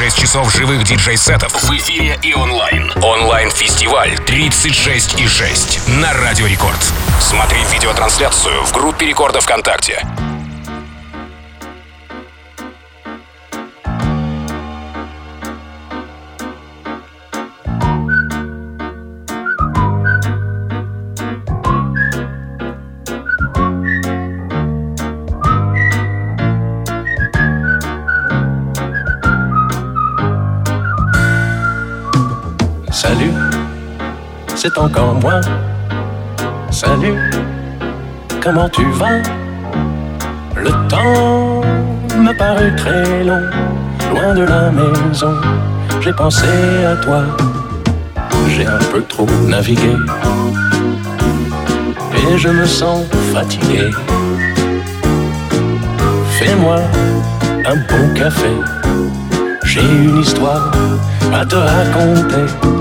36 часов живых диджей-сетов в эфире и онлайн. Онлайн-фестиваль 36 и 6 на Радио Рекорд. Смотри видеотрансляцию в группе Рекорда ВКонтакте. C'est encore moi. Salut, comment tu vas? Le temps m'a paru très long, loin de la maison. J'ai pensé à toi, j'ai un peu trop navigué et je me sens fatigué. Fais-moi un bon café, j'ai une histoire à te raconter.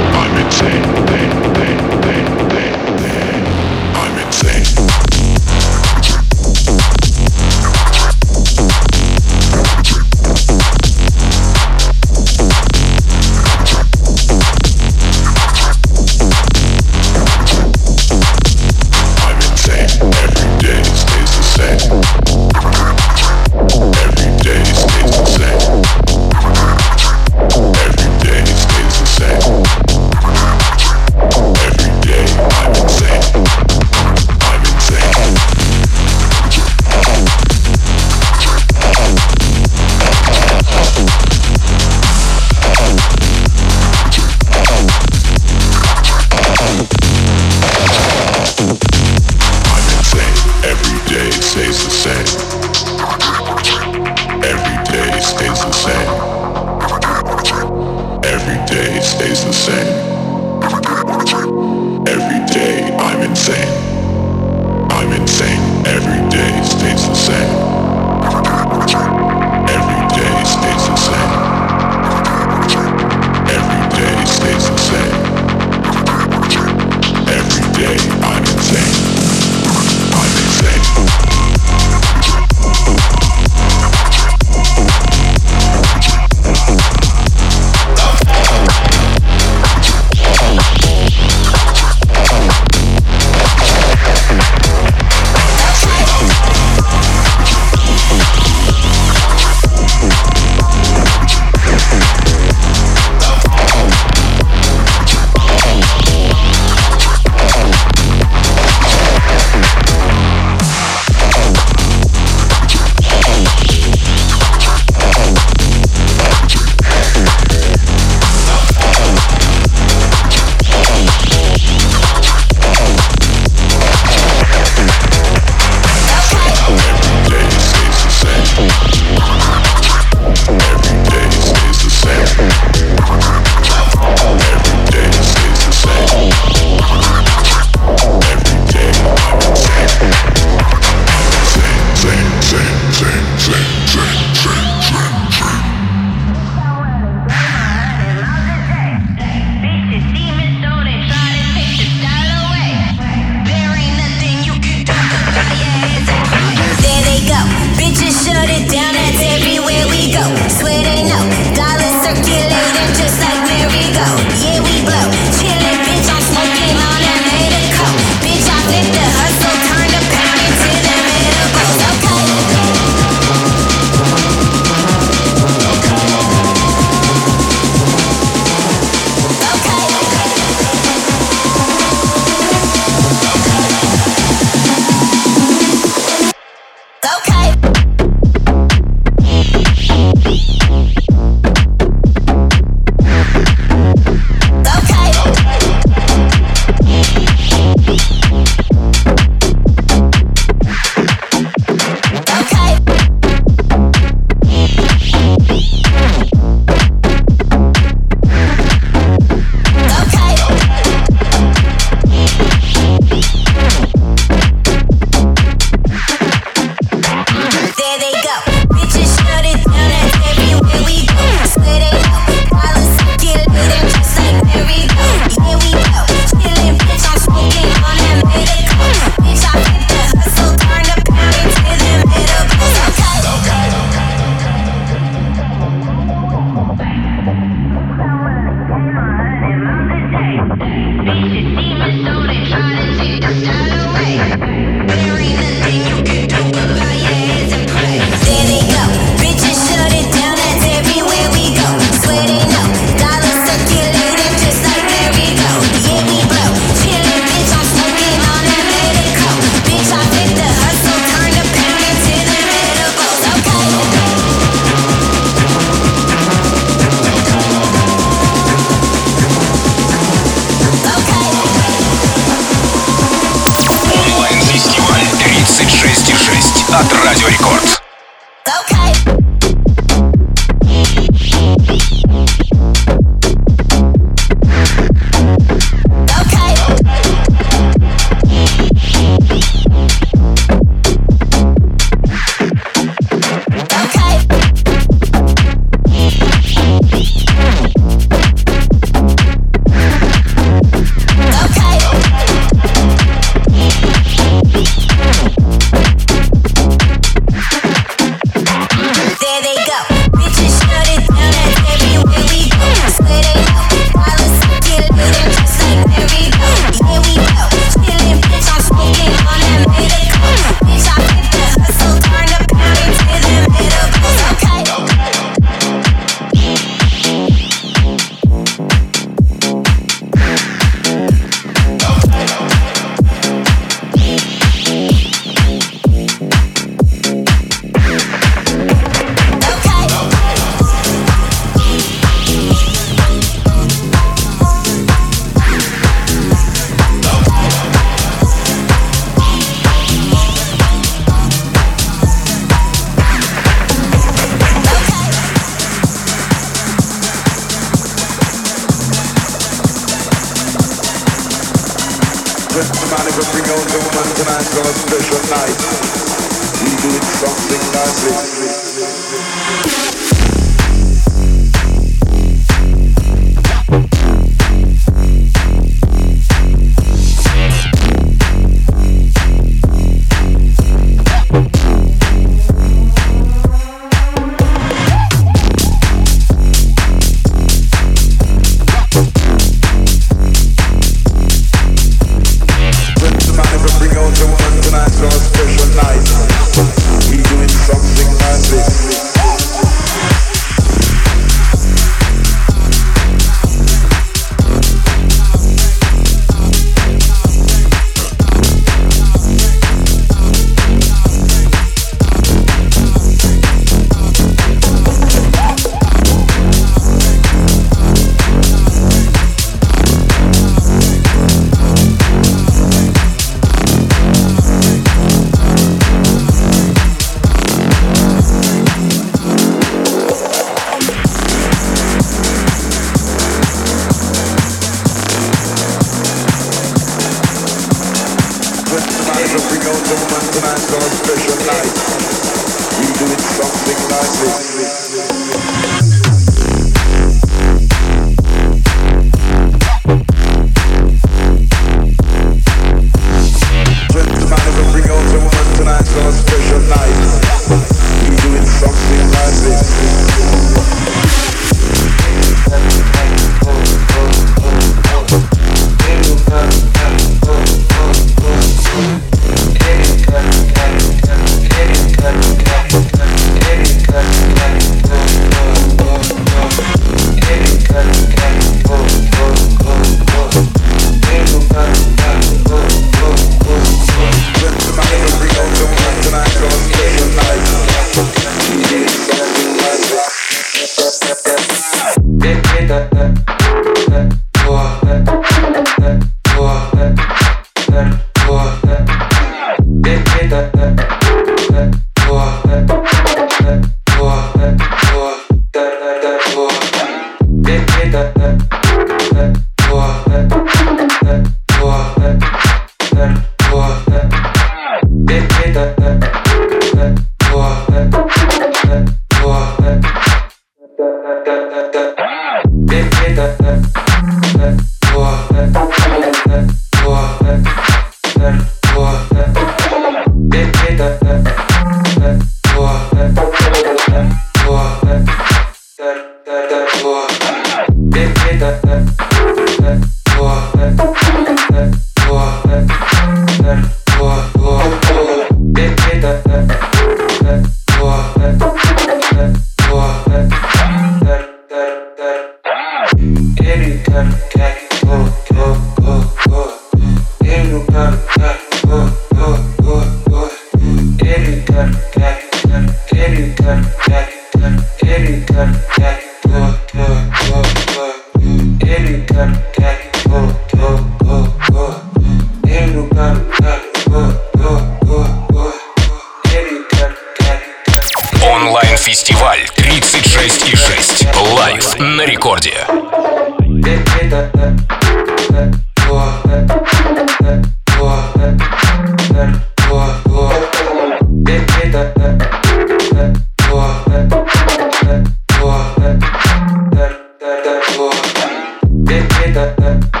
This is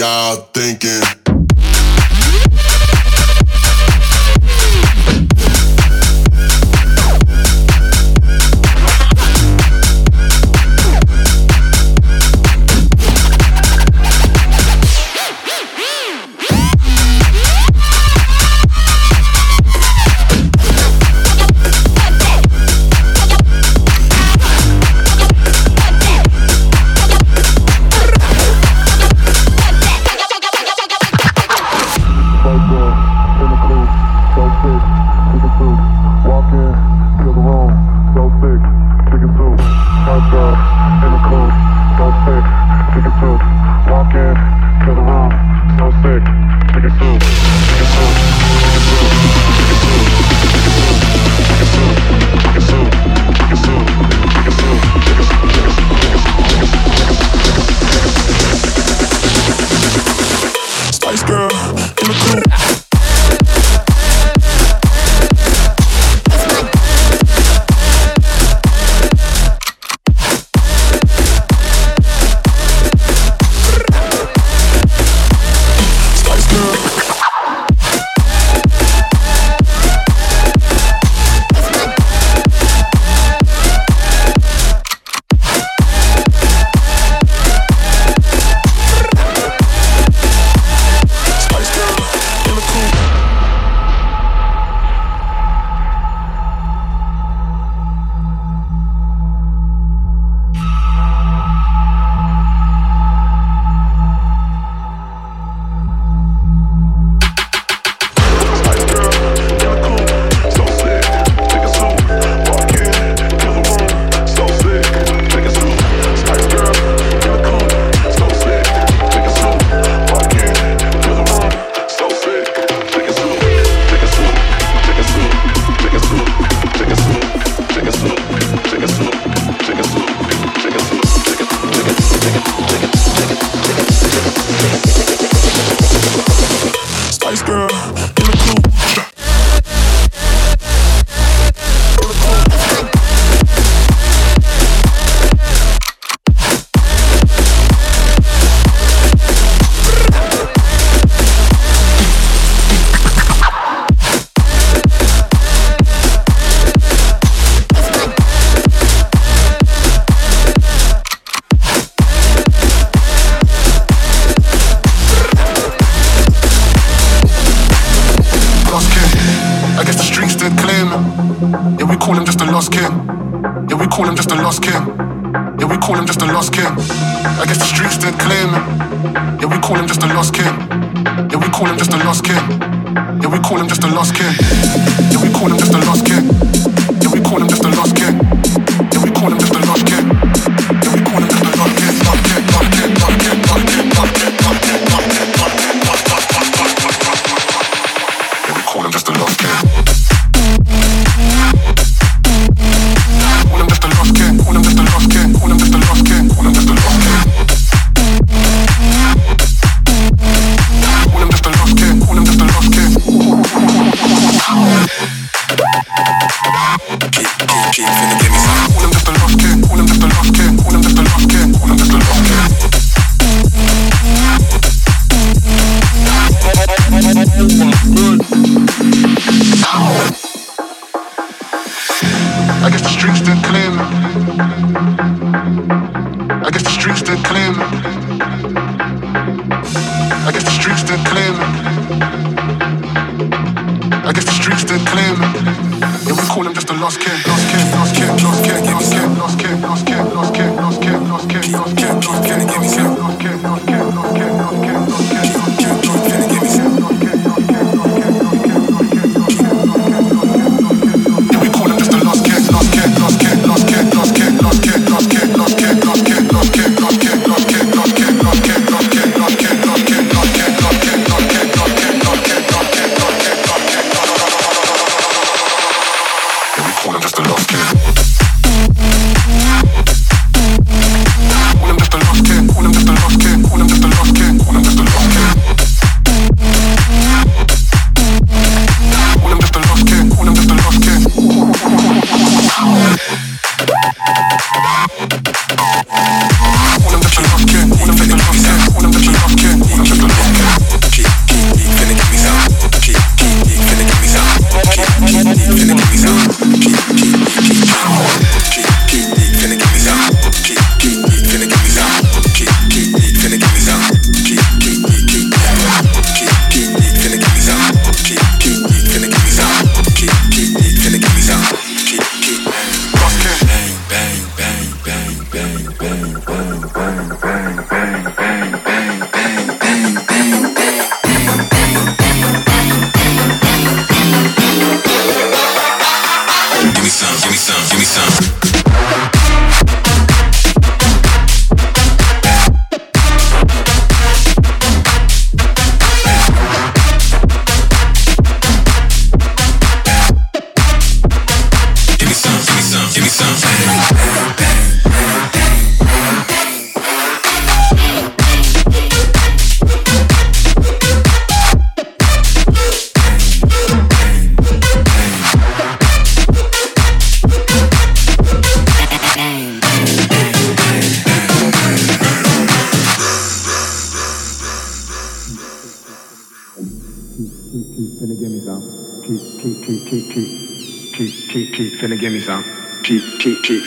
y'all thinking.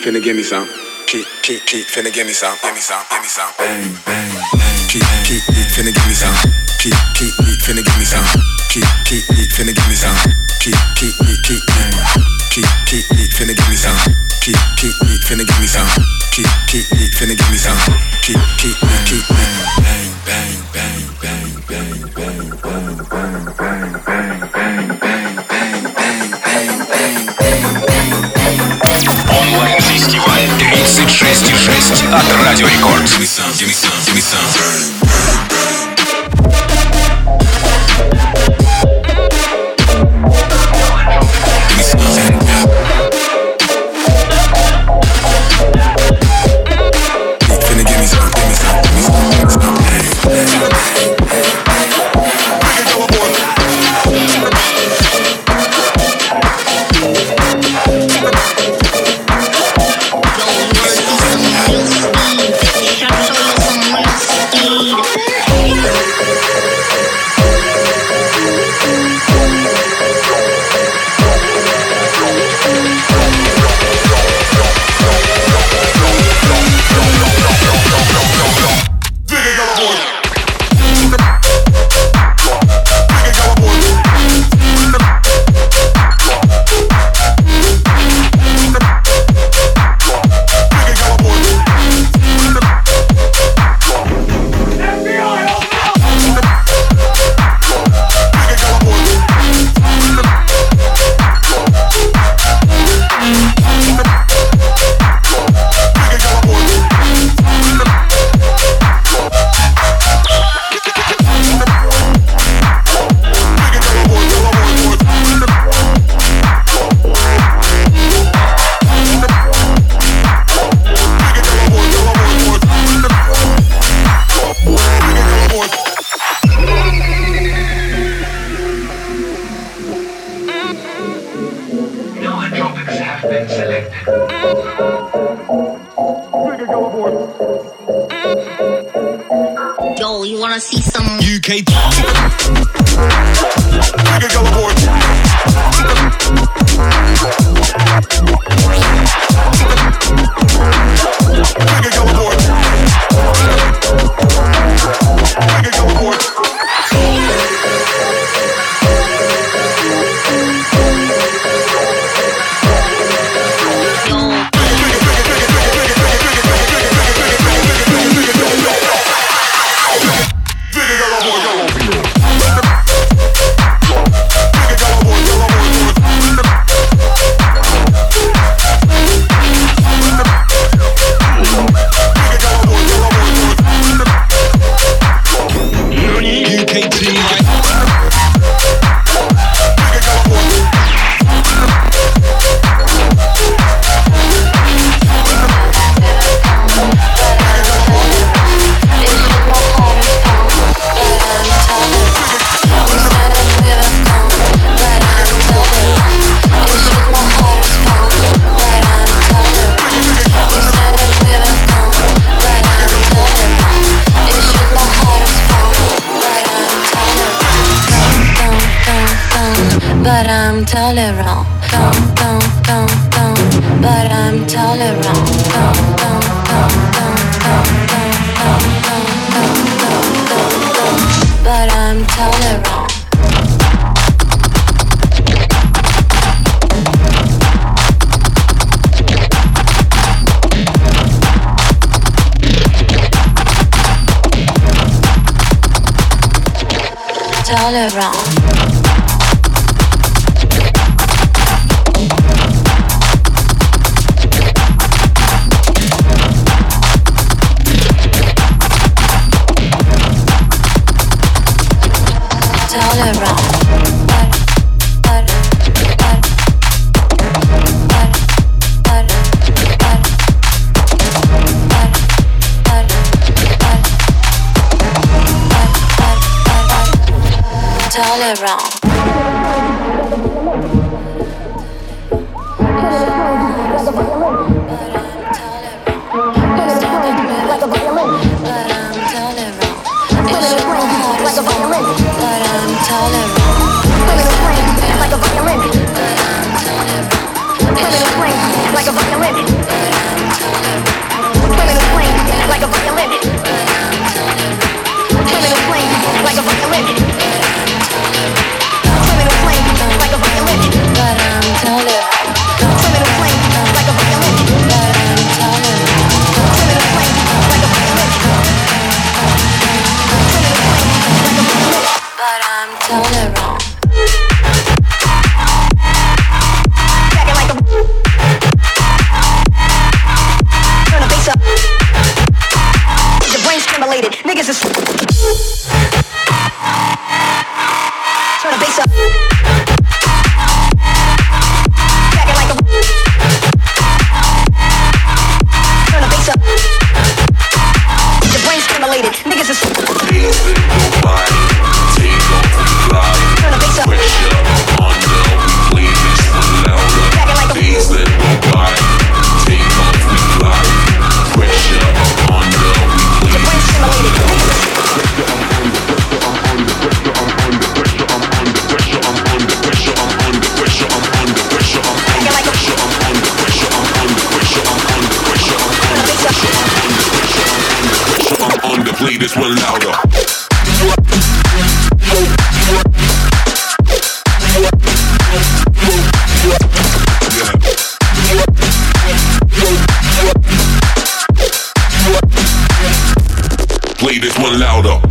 Finna give me some. Keep, keep, keep, finna give me some. Give me some, give me some. Bang, bang, bang. Keep, keep, keep, finna give me some. Keep, keep, keep, finna give me some. Keep, keep, keep, finna give me some. Keep, keep, keep, keep, keep, keep, keep, finna give me some. Keep, keep, keep, finna give me some. Keep, keep, keep, finna give me some. от Радио Рекорд. Give me some, give me some, give me some. Play this one louder.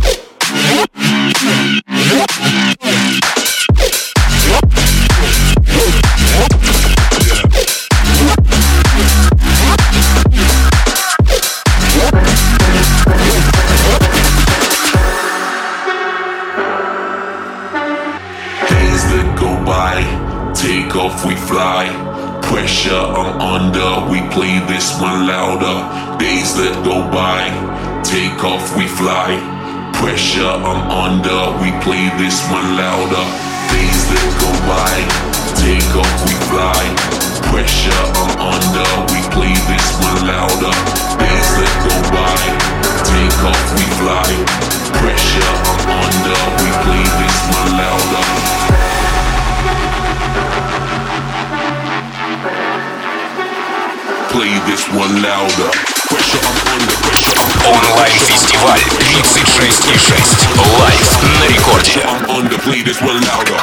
Take off, we fly. Pressure, I'm under, we play this one louder. Days that go by, take off, we fly. Pressure, I'm under, we play this one louder. Days that go by, take off, we fly. Pressure, I'm under, we play this one louder. Play this one louder. Pressure, I'm under pressure. I'm Онлайн-фестиваль 36,6. Лайв на рекорде. I'm under, play this one louder.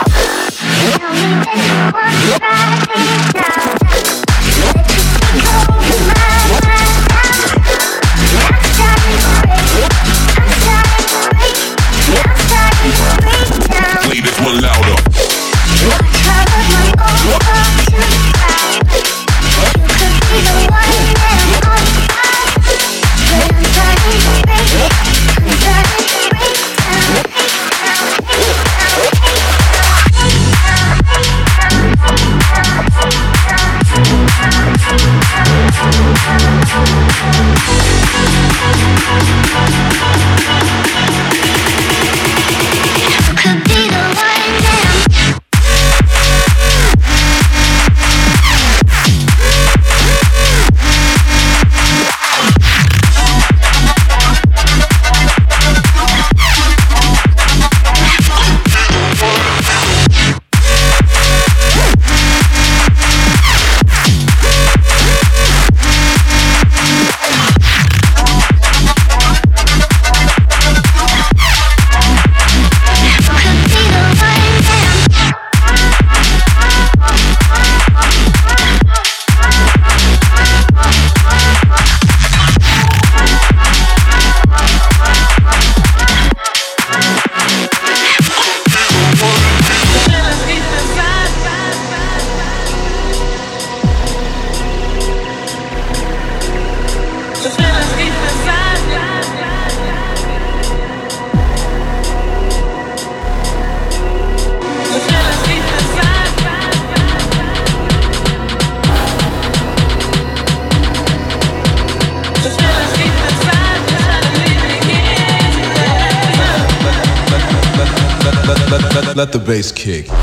Kick.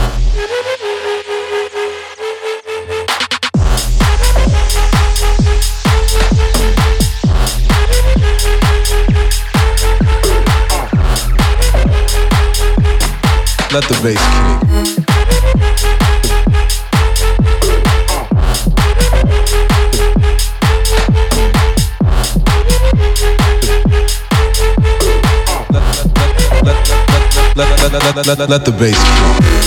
Let, let, let, let, the bass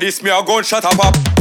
this, me a gunshot a pop.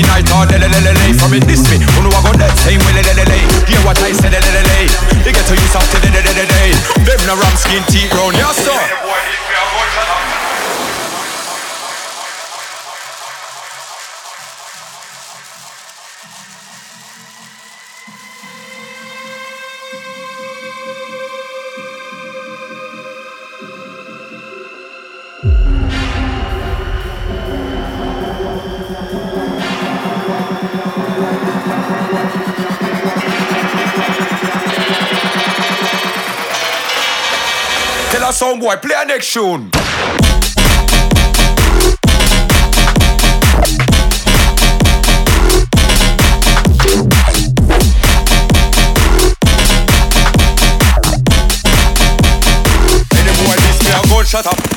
me night or le le le le From it this me. you know I go that same way le le le le Hear what I say le le le le You get to use up to le le le le Them no ram skin teeth round your Connection. Shut up.